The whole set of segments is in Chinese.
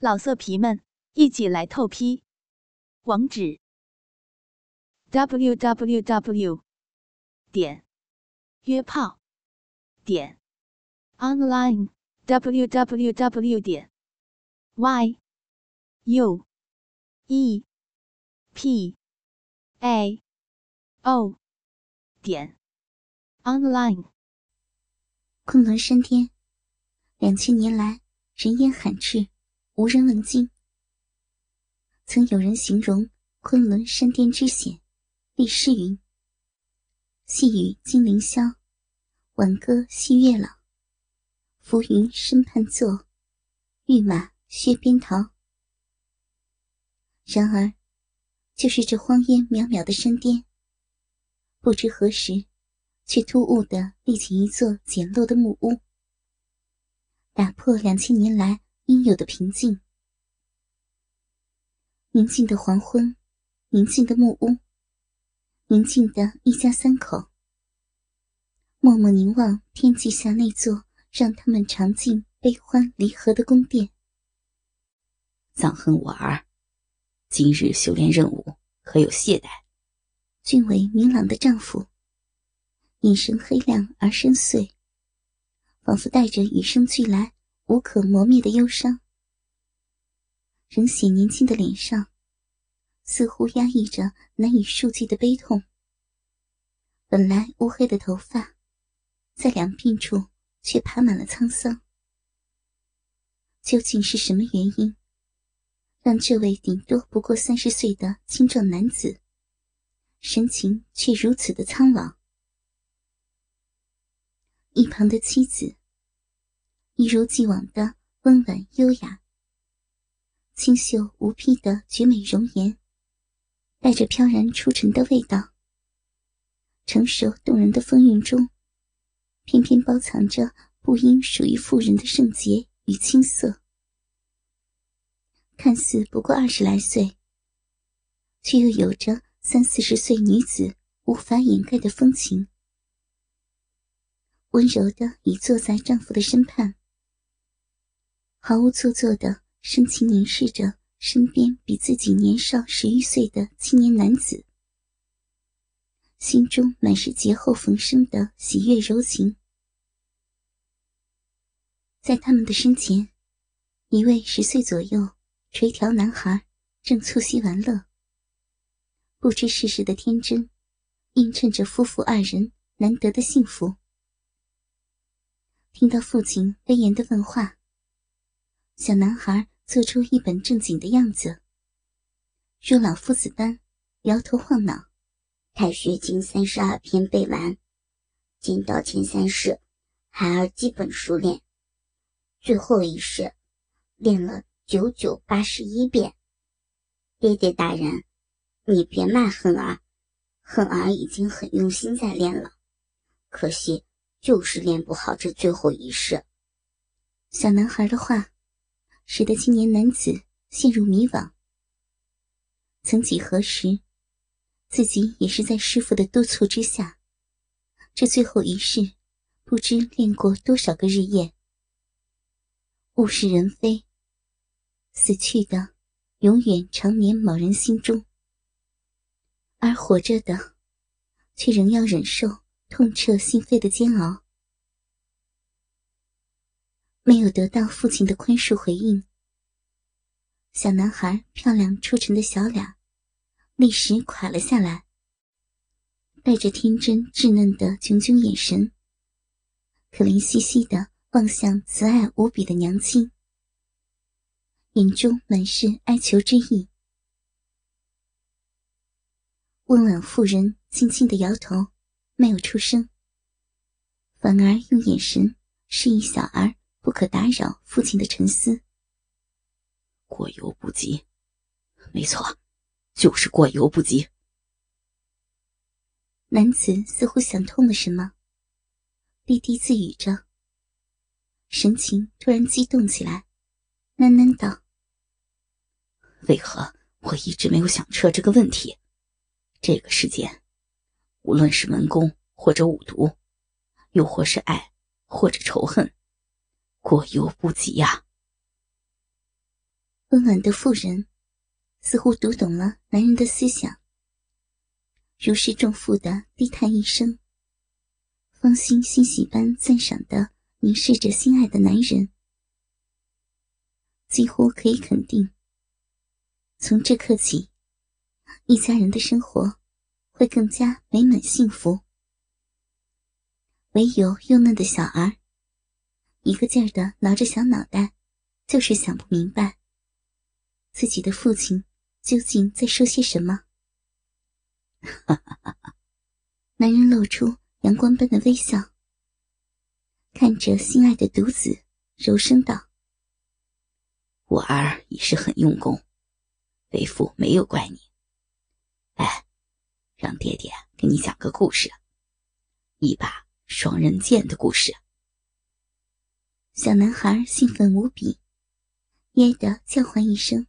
老色皮们，一起来透批！网址：w w w 点约炮点 online w w w 点 y u e p a o 点 online。昆仑山巅，两千年来人烟罕至。无人问津。曾有人形容昆仑山巅之险，立诗云：“细雨金陵霄，晚歌西月老。浮云深畔坐，玉马靴边逃。”然而，就是这荒烟渺渺的山巅，不知何时，却突兀地立起一座简陋的木屋，打破两千年来。应有的平静。宁静的黄昏，宁静的木屋，宁静的一家三口，默默凝望天际下那座让他们尝尽悲欢离合的宫殿。藏恨我儿，今日修炼任务可有懈怠？俊伟明朗的丈夫，眼神黑亮而深邃，仿佛带着与生俱来。无可磨灭的忧伤，仍显年轻的脸上，似乎压抑着难以数计的悲痛。本来乌黑的头发，在两鬓处却爬满了沧桑。究竟是什么原因，让这位顶多不过三十岁的青壮男子，神情却如此的苍老？一旁的妻子。一如既往的温婉优雅、清秀无匹的绝美容颜，带着飘然出尘的味道。成熟动人的风韵中，偏偏包藏着不应属于妇人的圣洁与青涩。看似不过二十来岁，却又有着三四十岁女子无法掩盖的风情。温柔的倚坐在丈夫的身畔。毫无做作的深情凝视着身边比自己年少十余岁的青年男子，心中满是劫后逢生的喜悦柔情。在他们的身前，一位十岁左右垂髫男孩正促膝玩乐，不知世事的天真，映衬着夫妇二人难得的幸福。听到父亲威严的问话。小男孩做出一本正经的样子，如老夫子般摇头晃脑。太学经三十二篇背完，进到前三式，孩儿基本熟练。最后一式，练了九九八十一遍。爹爹大人，你别骂恨儿，恨儿已经很用心在练了，可惜就是练不好这最后一式。小男孩的话。使得青年男子陷入迷惘。曾几何时，自己也是在师傅的督促之下，这最后一式，不知练过多少个日夜。物是人非，死去的永远长眠某人心中，而活着的，却仍要忍受痛彻心扉的煎熬。没有得到父亲的宽恕回应，小男孩漂亮出尘的小脸立时垮了下来，带着天真稚嫩的炯炯眼神，可怜兮兮的望向慈爱无比的娘亲，眼中满是哀求之意。温婉妇人轻轻的摇头，没有出声，反而用眼神示意小儿。不可打扰父亲的沉思。过犹不及，没错，就是过犹不及。男子似乎想通了什么，低低自语着，神情突然激动起来，喃喃道：“为何我一直没有想彻这个问题？这个世间，无论是文功或者武毒，又或是爱或者仇恨。”过犹不及呀！温婉的妇人似乎读懂了男人的思想，如释重负的低叹一声，芳心欣喜般赞赏的凝视着心爱的男人，几乎可以肯定，从这刻起，一家人的生活会更加美满幸福。唯有幼嫩的小儿，一个劲儿的挠着小脑袋，就是想不明白。自己的父亲究竟在说些什么？男人露出阳光般的微笑，看着心爱的独子，柔声道：“我儿已是很用功，为父没有怪你。哎，让爹爹给你讲个故事，一把双刃剑的故事。”小男孩兴奋无比，噎得叫唤一声。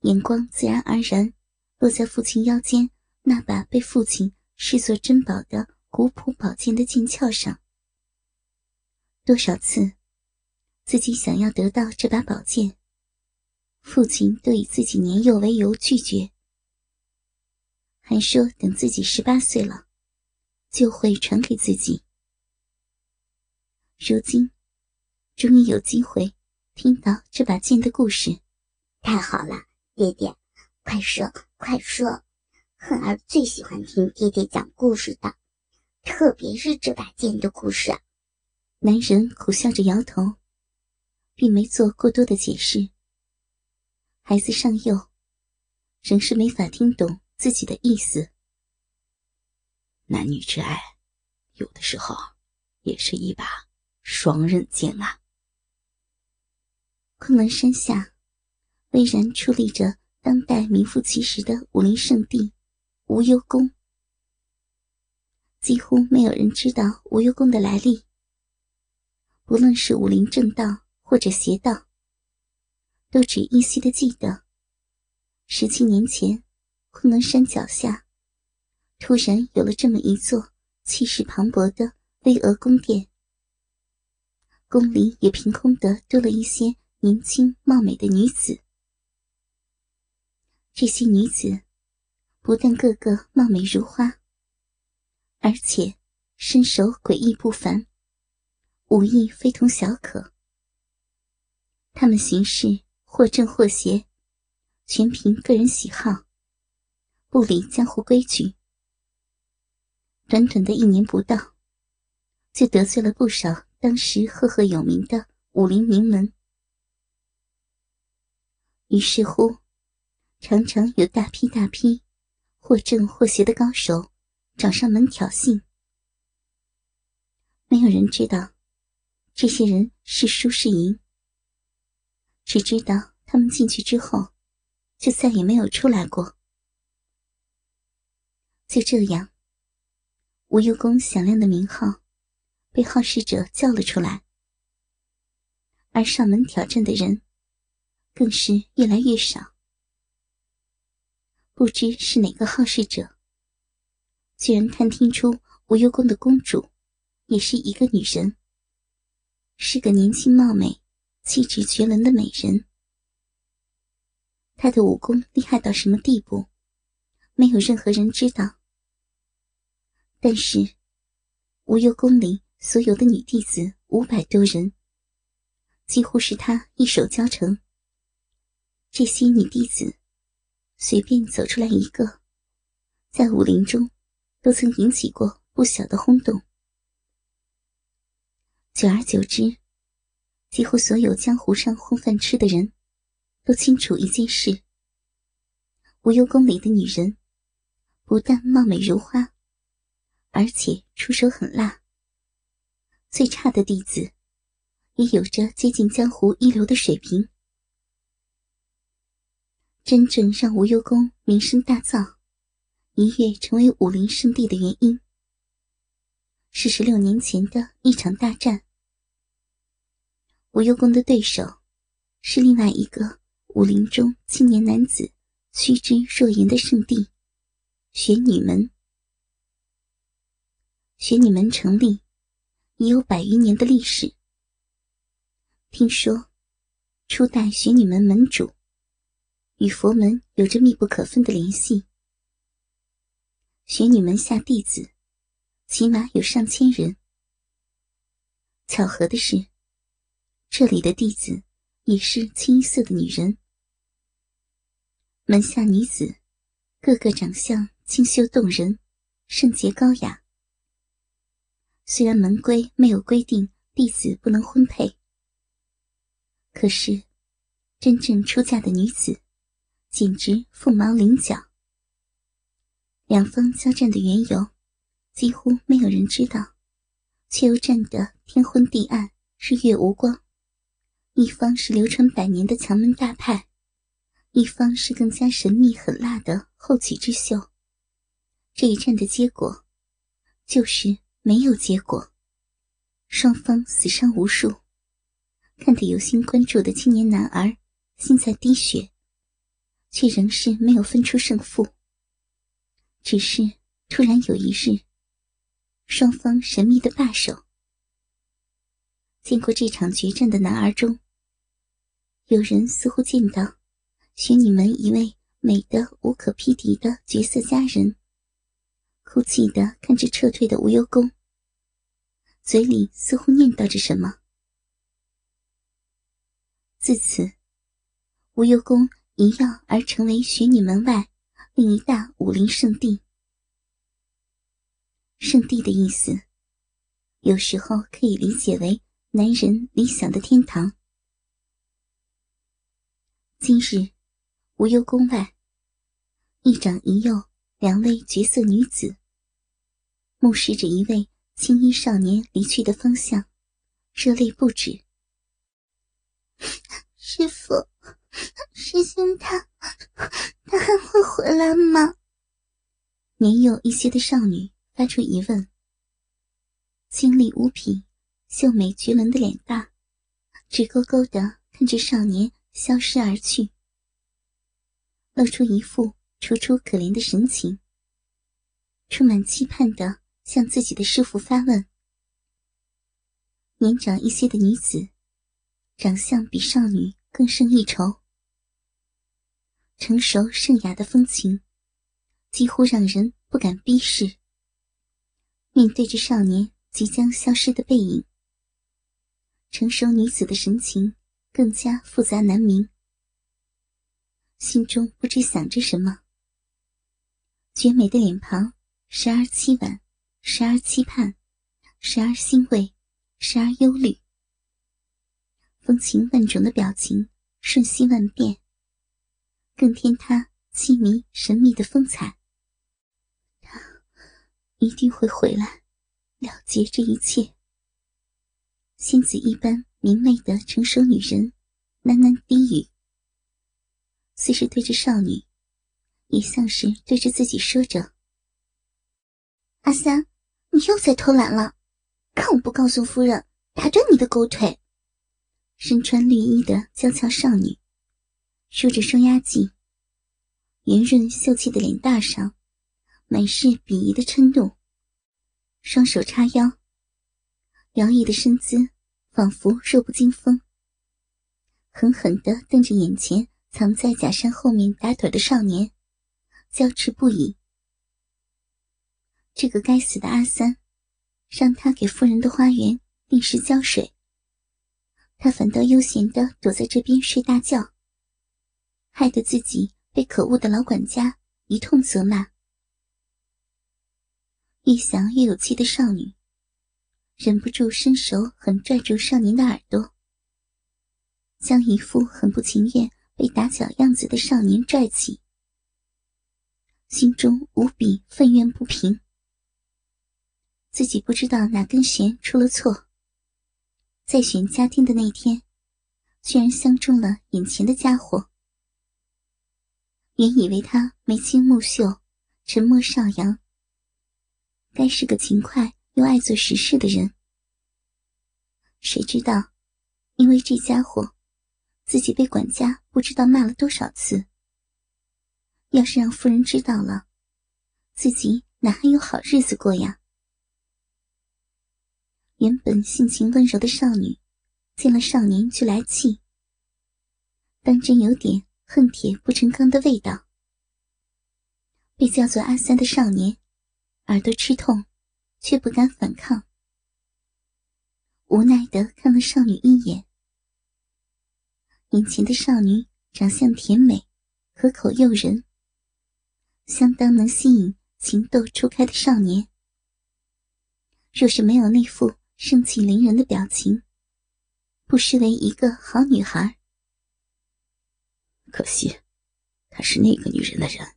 眼光自然而然落在父亲腰间那把被父亲视作珍宝的古朴宝剑的剑鞘上。多少次，自己想要得到这把宝剑，父亲都以自己年幼为由拒绝，还说等自己十八岁了，就会传给自己。如今，终于有机会听到这把剑的故事，太好了！爹爹，快说快说！恨儿最喜欢听爹爹讲故事的，特别是这把剑的故事。男人苦笑着摇头，并没做过多的解释。孩子尚幼，仍是没法听懂自己的意思。男女之爱，有的时候也是一把双刃剑啊。昆仑山下。巍然矗立着当代名副其实的武林圣地无忧宫，几乎没有人知道无忧宫的来历。不论是武林正道或者邪道，都只依稀的记得，十七年前，昆仑山脚下突然有了这么一座气势磅礴的巍峨宫殿，宫里也凭空的多了一些年轻貌美的女子。这些女子不但个个貌美如花，而且身手诡异不凡，武艺非同小可。她们行事或正或邪，全凭个人喜好，不理江湖规矩。短短的一年不到，就得罪了不少当时赫赫有名的武林名门。于是乎。常常有大批大批，或正或邪的高手找上门挑衅。没有人知道这些人是输是赢，只知道他们进去之后就再也没有出来过。就这样，无忧宫响亮的名号被好事者叫了出来，而上门挑战的人更是越来越少。不知是哪个好事者，居然探听出无忧宫的公主也是一个女人，是个年轻貌美、气质绝伦的美人。她的武功厉害到什么地步，没有任何人知道。但是，无忧宫里所有的女弟子五百多人，几乎是她一手教成。这些女弟子。随便走出来一个，在武林中都曾引起过不小的轰动。久而久之，几乎所有江湖上混饭吃的人都清楚一件事：无忧宫里的女人不但貌美如花，而且出手狠辣。最差的弟子也有着接近江湖一流的水平。真正让无忧宫名声大噪，一跃成为武林圣地的原因，是十六年前的一场大战。无忧宫的对手是另外一个武林中青年男子趋之若鹜的圣地——玄女门。玄女门成立已有百余年的历史。听说，初代玄女门门主，与佛门有着密不可分的联系。玄女门下弟子，起码有上千人。巧合的是，这里的弟子也是清一色的女人。门下女子，个个长相清秀动人，圣洁高雅。虽然门规没有规定弟子不能婚配，可是真正出嫁的女子，简直凤毛麟角。两方交战的缘由，几乎没有人知道，却又战得天昏地暗，日月无光。一方是流传百年的强门大派，一方是更加神秘狠辣的后起之秀。这一战的结果，就是没有结果，双方死伤无数。看得有心关注的青年男儿心在滴血，却仍是没有分出胜负。只是突然有一日，双方神秘的罢手。见过这场决战的男儿中，有人似乎见到玄女门一位美得无可匹敌的绝色佳人，哭泣的看着撤退的无忧宫，嘴里似乎念叨着什么。自此，无忧宫一跃而成为玄女门外。另一大武林圣地，圣地的意思，有时候可以理解为男人理想的天堂。今日，无忧宫外，一长一幼两位绝色女子，目视着一位青衣少年离去的方向，热泪不止。师傅，师兄他。他还会回来吗？年幼一些的少女发出疑问。清丽无比、秀美绝伦的脸蛋，直勾勾的看着少年消失而去，露出一副楚楚可怜的神情，充满期盼的向自己的师傅发问。年长一些的女子，长相比少女更胜一筹。成熟圣雅的风情，几乎让人不敢逼视。面对着少年即将消失的背影，成熟女子的神情更加复杂难明，心中不知想着什么。绝美的脸庞，时而凄婉，时而期盼，时而欣慰，时而忧虑。风情万种的表情，瞬息万变。更添他凄迷神秘的风采。他一定会回来，了结这一切。仙子一般明媚的成熟女人，喃喃低语，似是对着少女，也像是对着自己说着：“阿三，你又在偷懒了，看我不告诉夫人，打断你的狗腿！”身穿绿衣的娇俏少女。梳着双压髻，圆润秀气的脸蛋上满是鄙夷的嗔怒。双手叉腰，摇曳的身姿仿佛弱不禁风，狠狠地瞪着眼前藏在假山后面打盹的少年，娇斥不已。这个该死的阿三，让他给夫人的花园定时浇水，他反倒悠闲地躲在这边睡大觉。害得自己被可恶的老管家一通责骂。越想越有气的少女，忍不住伸手狠拽住少年的耳朵，将一副很不情愿被打搅样子的少年拽起，心中无比愤怨不平。自己不知道哪根弦出了错，在选家丁的那天，居然相中了眼前的家伙。原以为他眉清目秀、沉默少阳，该是个勤快又爱做实事的人。谁知道，因为这家伙，自己被管家不知道骂了多少次。要是让夫人知道了，自己哪还有好日子过呀？原本性情温柔的少女，见了少年就来气，当真有点恨铁不成钢的味道。被叫做阿三的少年，耳朵吃痛，却不敢反抗，无奈的看了少女一眼。眼前的少女长相甜美，可口诱人，相当能吸引情窦初开的少年。若是没有那副盛气凌人的表情，不失为一个好女孩。可惜，他是那个女人的人。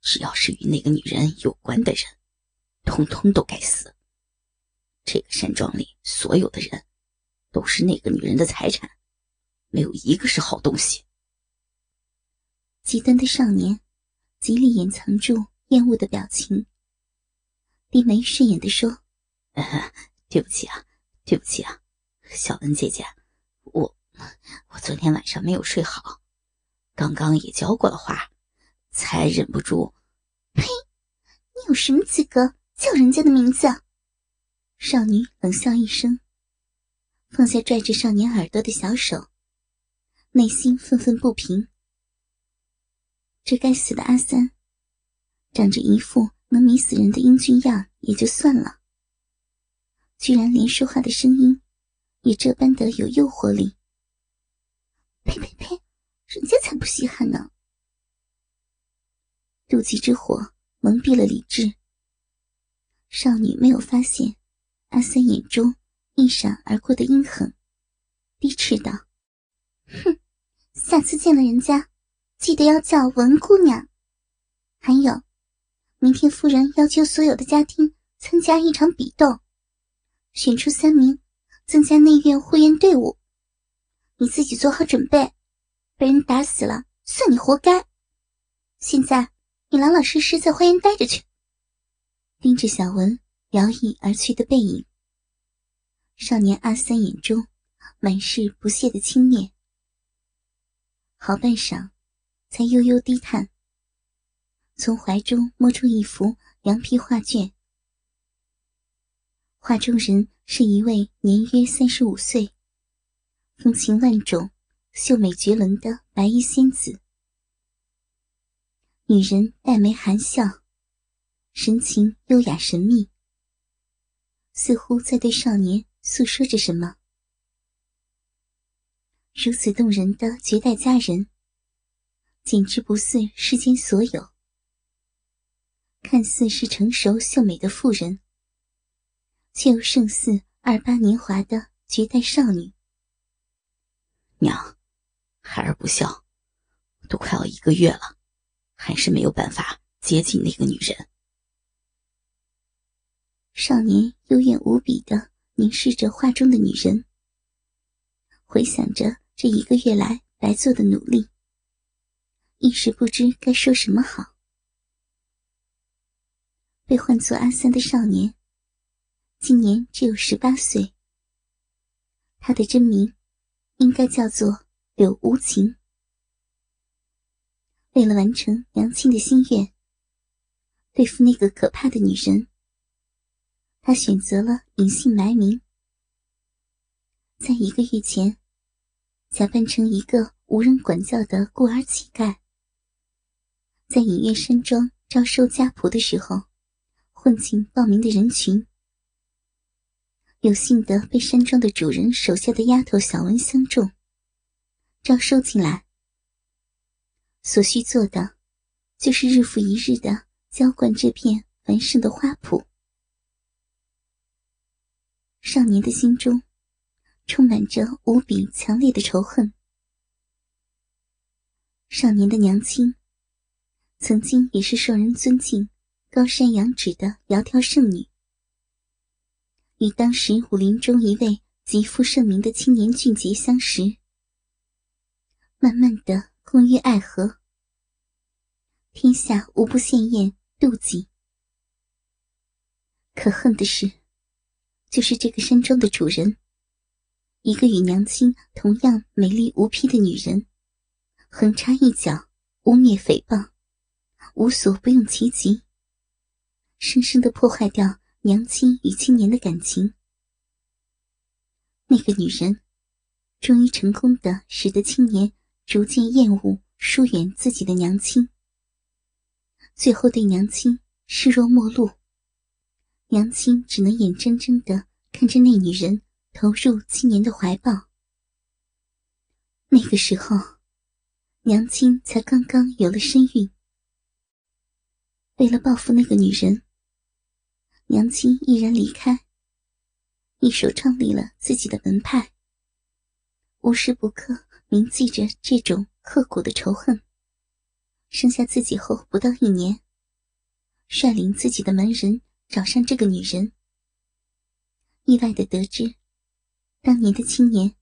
只要是与那个女人有关的人，通通都该死。这个山庄里所有的人，都是那个女人的财产，没有一个是好东西。极端的少年极力掩藏住厌恶的表情，低眉顺眼的说：“对不起啊，对不起啊，小文姐姐，我我昨天晚上没有睡好，刚刚也教过了话，才忍不住。”呸！你有什么资格叫人家的名字？少女冷笑一声，放下拽着少年耳朵的小手，内心愤愤不平。这该死的阿三，长着一副能迷死人的英俊样也就算了，居然连说话的声音也这般的有诱惑力。呸呸呸！人家才不稀罕呢！妒忌之火蒙蔽了理智。少女没有发现阿三眼中一闪而过的阴狠，低斥道：“哼，下次见了人家，记得要叫文姑娘。还有，明天夫人要求所有的家丁参加一场比斗，选出三名，增加内院护院队伍。你自己做好准备，被人打死了算你活该。现在。”你老老实实在花园待着去。盯着小文摇曳而去的背影，少年阿三眼中满是不屑的轻蔑。好半晌，才悠悠低叹，从怀中摸出一幅羊皮画卷。画中人是一位年约三十五岁、风情万种、秀美绝伦的白衣仙子。女人黛眉含笑，神情优雅神秘，似乎在对少年诉说着什么。如此动人的绝代佳人，简直不似世间所有。看似是成熟秀美的妇人，却又胜似二八年华的绝代少女。娘，孩儿不孝，都快要一个月了。还是没有办法接近那个女人。少年幽怨无比的凝视着画中的女人，回想着这一个月来白做的努力，一时不知该说什么好。被唤作阿三的少年，今年只有十八岁。他的真名应该叫做柳无情。为了完成娘亲的心愿，对付那个可怕的女人，他选择了隐姓埋名。在一个月前，假扮成一个无人管教的孤儿乞丐，在隐月山庄招收家仆的时候，混进报名的人群，有幸的被山庄的主人手下的丫头小文相中，招收进来。所需做的，就是日复一日的浇灌这片繁盛的花圃。少年的心中，充满着无比强烈的仇恨。少年的娘亲，曾经也是受人尊敬、高山仰止的窈窕圣女，与当时武林中一位极负盛名的青年俊杰相识，慢慢的。共遇爱河，天下无不羡艳妒忌。可恨的是，就是这个山庄的主人，一个与娘亲同样美丽无匹的女人，横插一脚，污蔑诽谤，无所不用其极，生生的破坏掉娘亲与青年的感情。那个女人，终于成功的使得青年。逐渐厌恶、疏远自己的娘亲，最后对娘亲视若陌路。娘亲只能眼睁睁的看着那女人投入青年的怀抱。那个时候，娘亲才刚刚有了身孕。为了报复那个女人，娘亲毅然离开，一手创立了自己的门派，无时不刻铭记着这种刻骨的仇恨。生下自己后不到一年，率领自己的门人找上这个女人，意外的得知，当年的青年。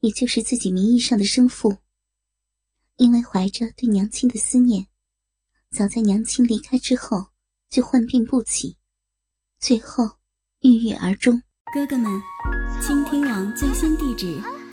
也就是自己名义上的生父，因为怀着对娘亲的思念，早在娘亲离开之后就患病不起，最后郁郁而终。哥哥们，倾听网最新地址，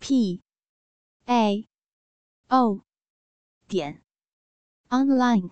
p a o 点 online